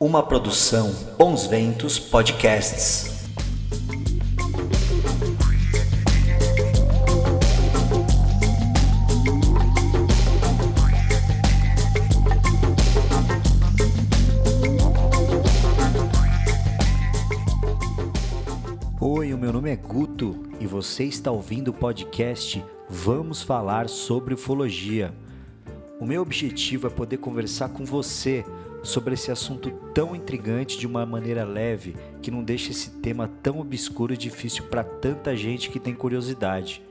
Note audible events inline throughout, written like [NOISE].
Uma produção Bons Ventos Podcasts. Oi, o meu nome é Guto e você está ouvindo o podcast Vamos Falar sobre Ufologia. O meu objetivo é poder conversar com você sobre esse assunto tão intrigante de uma maneira leve que não deixa esse tema tão obscuro e difícil para tanta gente que tem curiosidade.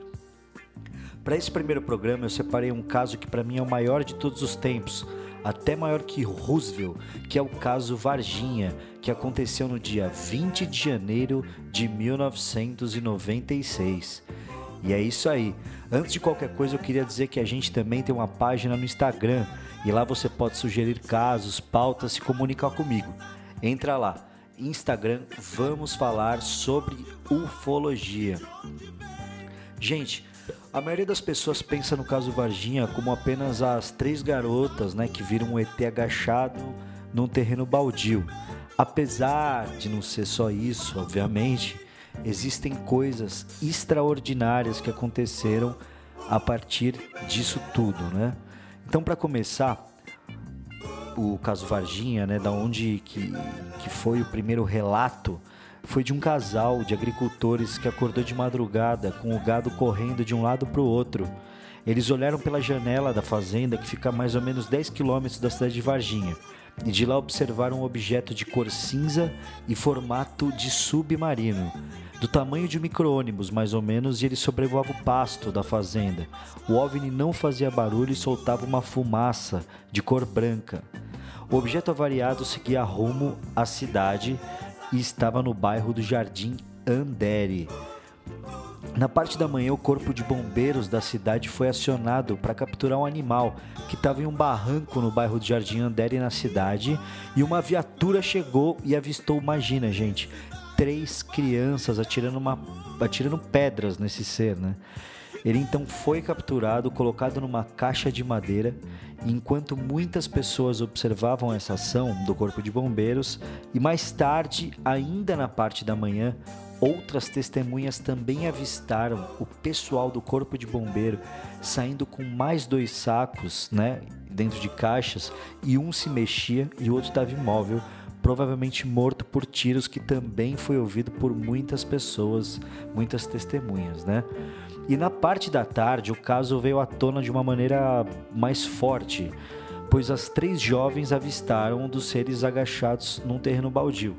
Para esse primeiro programa, eu separei um caso que para mim é o maior de todos os tempos, até maior que Roosevelt, que é o caso Varginha, que aconteceu no dia 20 de janeiro de 1996. E é isso aí. Antes de qualquer coisa, eu queria dizer que a gente também tem uma página no Instagram e lá você pode sugerir casos, pautas e comunicar comigo. Entra lá, Instagram, vamos falar sobre ufologia. Gente, a maioria das pessoas pensa no caso Varginha como apenas as três garotas, né, que viram um ET agachado num terreno baldio. Apesar de não ser só isso, obviamente, existem coisas extraordinárias que aconteceram a partir disso tudo, né? Então, para começar, o caso Varginha, né, da onde que, que foi o primeiro relato, foi de um casal de agricultores que acordou de madrugada com o gado correndo de um lado para o outro. Eles olharam pela janela da fazenda, que fica a mais ou menos 10 quilômetros da cidade de Varginha, e de lá observaram um objeto de cor cinza e formato de submarino do tamanho de um micro-ônibus, mais ou menos, e ele sobrevoava o pasto da fazenda. O OVNI não fazia barulho e soltava uma fumaça de cor branca. O objeto avariado seguia rumo à cidade e estava no bairro do Jardim Andere. Na parte da manhã, o corpo de bombeiros da cidade foi acionado para capturar um animal que estava em um barranco no bairro do Jardim Andere, na cidade, e uma viatura chegou e avistou. Imagina, gente, três crianças atirando, uma, atirando pedras nesse ser, né? Ele então foi capturado, colocado numa caixa de madeira, enquanto muitas pessoas observavam essa ação do corpo de bombeiros, e mais tarde, ainda na parte da manhã, outras testemunhas também avistaram o pessoal do corpo de bombeiro saindo com mais dois sacos, né, dentro de caixas, e um se mexia e o outro estava imóvel, provavelmente morto por tiros que também foi ouvido por muitas pessoas, muitas testemunhas, né? E na parte da tarde, o caso veio à tona de uma maneira mais forte, pois as três jovens avistaram um dos seres agachados num terreno baldio.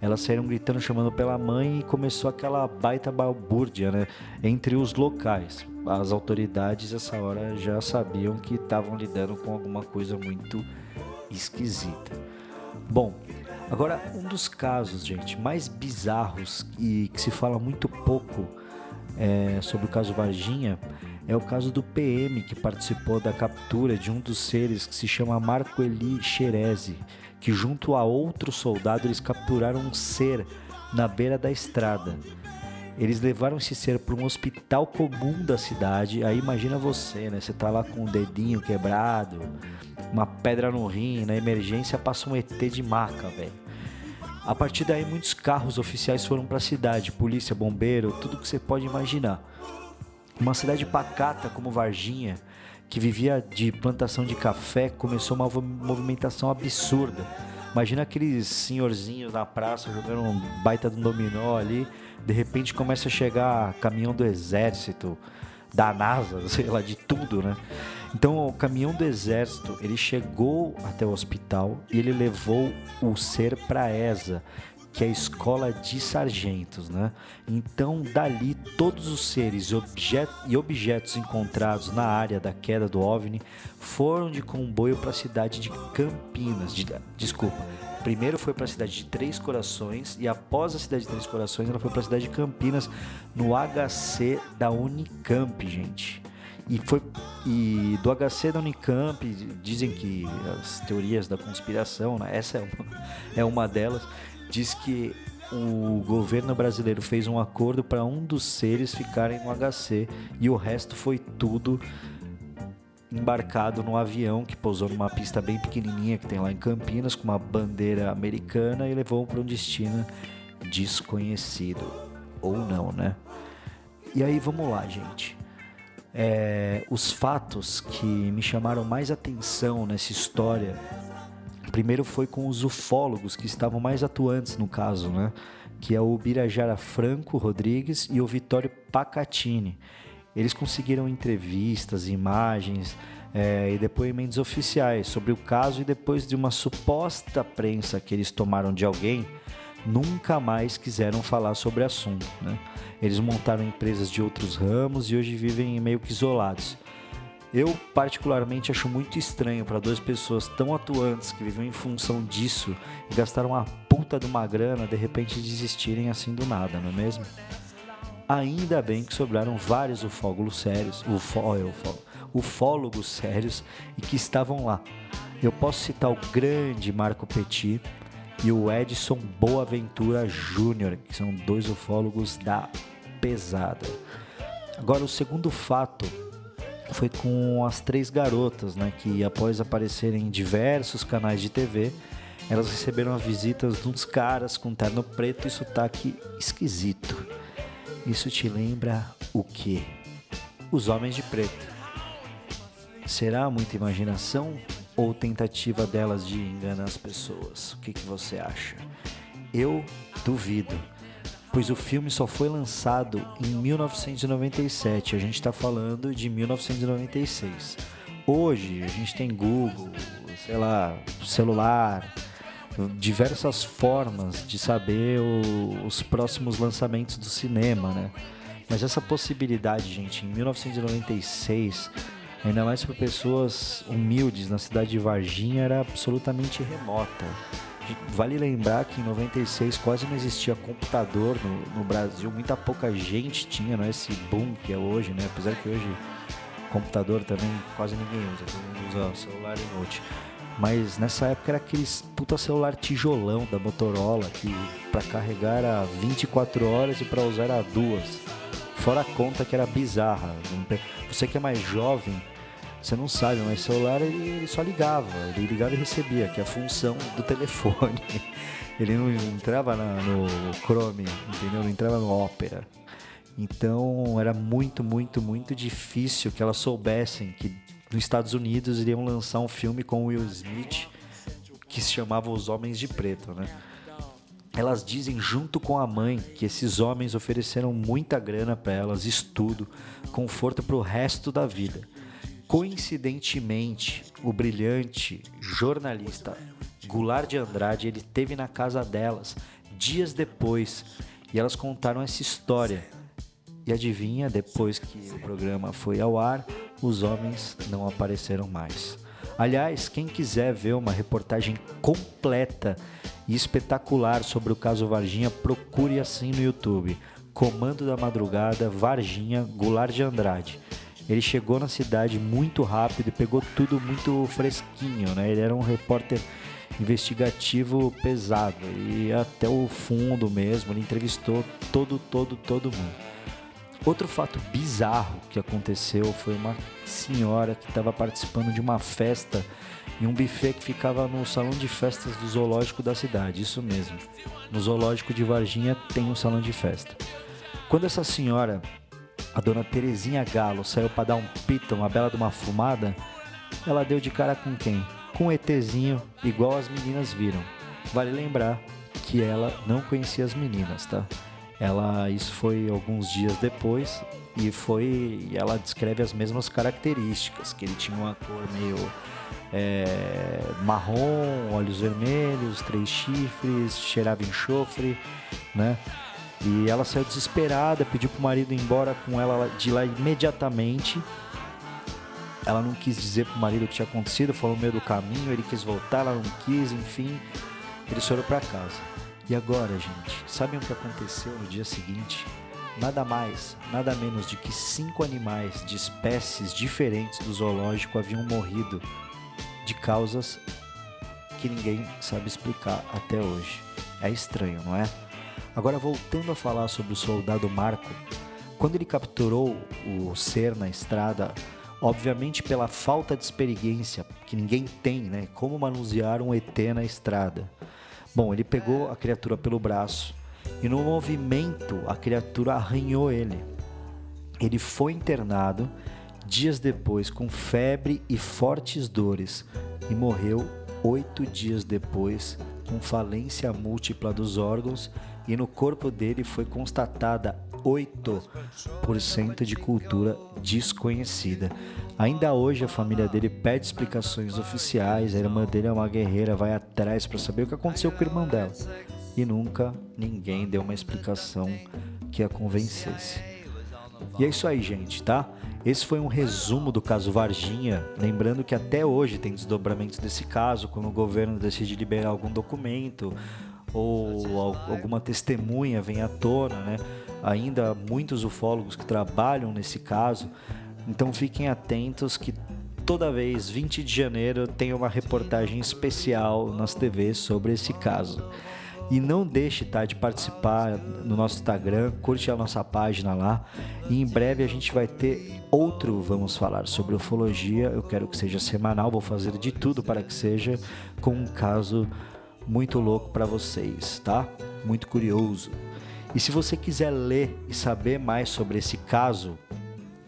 Elas saíram gritando, chamando pela mãe e começou aquela baita balbúrdia né, entre os locais. As autoridades, essa hora, já sabiam que estavam lidando com alguma coisa muito esquisita. Bom, Agora, um dos casos, gente, mais bizarros e que se fala muito pouco é, sobre o caso Varginha é o caso do PM que participou da captura de um dos seres que se chama Marco Eli Xerezi, que junto a outro soldado eles capturaram um ser na beira da estrada. Eles levaram esse ser para um hospital comum da cidade. Aí imagina você, né? Você tá lá com o dedinho quebrado, uma pedra no rim, na emergência passa um ET de maca, velho. A partir daí, muitos carros oficiais foram para a cidade, polícia, bombeiro, tudo que você pode imaginar. Uma cidade pacata como Varginha, que vivia de plantação de café, começou uma movimentação absurda. Imagina aqueles senhorzinhos na praça jogando um baita um dominó ali, de repente começa a chegar caminhão do exército, da NASA, [LAUGHS] sei lá, de tudo, né? Então, o caminhão do exército, ele chegou até o hospital e ele levou o ser para ESA, que é a escola de sargentos, né? Então, dali todos os seres e objetos encontrados na área da queda do OVNI foram de comboio para a cidade de Campinas, de, desculpa, Primeiro foi para a cidade de Três Corações e após a cidade de Três Corações ela foi para a cidade de Campinas no HC da Unicamp, gente. E foi e do HC da Unicamp dizem que as teorias da conspiração, né? essa é uma, é uma delas, diz que o governo brasileiro fez um acordo para um dos seres ficarem no HC e o resto foi tudo embarcado num avião que pousou numa pista bem pequenininha que tem lá em Campinas com uma bandeira americana e levou para um destino desconhecido ou não, né? E aí vamos lá, gente. É, os fatos que me chamaram mais atenção nessa história, primeiro foi com os ufólogos que estavam mais atuantes no caso, né? Que é o Birajara Franco Rodrigues e o Vitório Pacatini. Eles conseguiram entrevistas, imagens é, e depoimentos oficiais sobre o caso e depois de uma suposta prensa que eles tomaram de alguém, nunca mais quiseram falar sobre o assunto. Né? Eles montaram empresas de outros ramos e hoje vivem meio que isolados. Eu, particularmente, acho muito estranho para duas pessoas tão atuantes que vivem em função disso e gastaram uma puta de uma grana de repente desistirem assim do nada, não é mesmo? Ainda bem que sobraram vários ufólogos sérios, ufó, ufó, ufólogos sérios e que estavam lá. Eu posso citar o grande Marco Petit, e o Edson Boaventura Júnior, que são dois ufólogos da pesada. Agora, o segundo fato foi com as três garotas, né, que após aparecerem em diversos canais de TV, elas receberam as visitas de uns caras com terno preto e sotaque esquisito. Isso te lembra o quê? Os homens de preto. Será muita imaginação ou tentativa delas de enganar as pessoas? O que, que você acha? Eu duvido, pois o filme só foi lançado em 1997. A gente está falando de 1996. Hoje a gente tem Google, sei lá, celular, diversas formas de saber o, os próximos lançamentos do cinema, né? Mas essa possibilidade, gente, em 1996 ainda mais para pessoas humildes na cidade de Varginha, era absolutamente remota. Vale lembrar que em 96 quase não existia computador no, no Brasil, muita pouca gente tinha, não é esse boom que é hoje, né? Apesar que hoje computador também quase ninguém usa, todo mundo usa celular e note. Mas nessa época era aqueles puta celular tijolão da Motorola que para carregar era 24 horas e para usar era duas. Fora a conta que era bizarra. Você que é mais jovem, você não sabe, mas celular ele, ele só ligava. Ele ligava e recebia, que é a função do [LAUGHS] telefone. Ele não entrava na, no Chrome, entendeu? Não entrava no Opera. Então era muito, muito, muito difícil que elas soubessem que nos Estados Unidos iriam lançar um filme com Will Smith que se chamava Os Homens de Preto, né? Elas dizem junto com a mãe que esses homens ofereceram muita grana para elas, estudo, conforto para o resto da vida. Coincidentemente, o brilhante jornalista Goulart de Andrade ele teve na casa delas dias depois e elas contaram essa história. E adivinha, depois que o programa foi ao ar, os homens não apareceram mais. Aliás, quem quiser ver uma reportagem completa e espetacular sobre o caso Varginha, procure assim no YouTube. Comando da Madrugada, Varginha, Goulart de Andrade. Ele chegou na cidade muito rápido e pegou tudo muito fresquinho, né? Ele era um repórter investigativo pesado e até o fundo mesmo, ele entrevistou todo, todo, todo mundo. Outro fato bizarro que aconteceu foi uma senhora que estava participando de uma festa em um buffet que ficava no salão de festas do zoológico da cidade, isso mesmo. No zoológico de Varginha tem um salão de festa. Quando essa senhora, a dona Terezinha Galo, saiu para dar um pito, uma bela de uma fumada, ela deu de cara com quem? Com um ETzinho, igual as meninas viram. Vale lembrar que ela não conhecia as meninas, tá? Ela, isso foi alguns dias depois e foi, ela descreve as mesmas características, que ele tinha uma cor meio é, marrom, olhos vermelhos, três chifres, cheirava enxofre, né? E ela saiu desesperada, pediu pro marido ir embora com ela de lá imediatamente. Ela não quis dizer pro marido o que tinha acontecido, falou no meio do caminho, ele quis voltar, ela não quis, enfim. Eles foram para casa. E agora, gente, sabem o que aconteceu no dia seguinte? Nada mais, nada menos de que cinco animais de espécies diferentes do zoológico haviam morrido de causas que ninguém sabe explicar até hoje. É estranho, não é? Agora, voltando a falar sobre o soldado Marco, quando ele capturou o ser na estrada, Obviamente pela falta de experiência que ninguém tem, né? Como manusear um ET na estrada. Bom, ele pegou a criatura pelo braço e no movimento a criatura arranhou ele. Ele foi internado dias depois com febre e fortes dores e morreu oito dias depois com falência múltipla dos órgãos e no corpo dele foi constatada 8% de cultura desconhecida. Ainda hoje a família dele pede explicações oficiais, a irmã dele é uma guerreira, vai atrás para saber o que aconteceu com o irmão dela. E nunca ninguém deu uma explicação que a convencesse. E é isso aí, gente, tá? Esse foi um resumo do caso Varginha. Lembrando que até hoje tem desdobramentos desse caso, quando o governo decide liberar algum documento ou alguma testemunha vem à tona, né? Ainda muitos ufólogos que trabalham nesse caso. Então fiquem atentos que toda vez 20 de janeiro tem uma reportagem especial nas TVs sobre esse caso. E não deixe tá, de participar no nosso Instagram, curte a nossa página lá. E em breve a gente vai ter outro Vamos Falar sobre Ufologia. Eu quero que seja semanal, vou fazer de tudo para que seja com um caso muito louco para vocês, tá? Muito curioso. E se você quiser ler e saber mais sobre esse caso,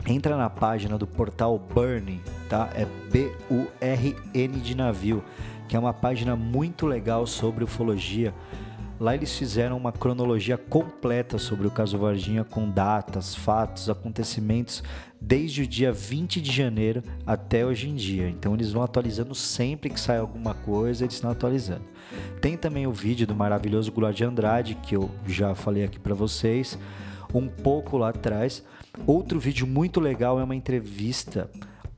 entra na página do portal Burn, tá? É B-U-R-N de navio, que é uma página muito legal sobre ufologia. Lá eles fizeram uma cronologia completa sobre o caso Varginha com datas, fatos, acontecimentos desde o dia 20 de janeiro até hoje em dia. Então eles vão atualizando sempre que sai alguma coisa, eles estão atualizando. Tem também o vídeo do maravilhoso Goulart de Andrade, que eu já falei aqui para vocês, um pouco lá atrás. Outro vídeo muito legal é uma entrevista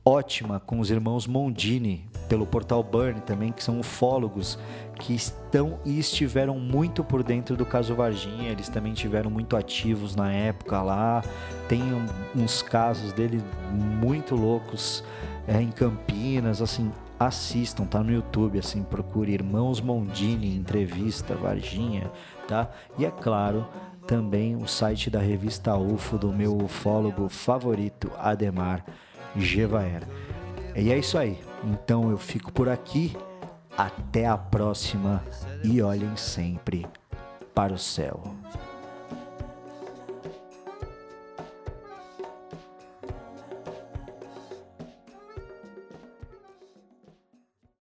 ótima com os irmãos Mondini, pelo portal Burn também, que são ufólogos que estão e estiveram muito por dentro do caso Varginha. Eles também tiveram muito ativos na época lá. Tem uns casos dele muito loucos é, em Campinas, assim. Assistam, tá no YouTube, assim, procure Irmãos Mondini, entrevista Varginha, tá? E é claro, também o site da revista UFO do meu ufólogo favorito, Ademar Gevaer. E é isso aí. Então eu fico por aqui. Até a próxima e olhem sempre para o céu.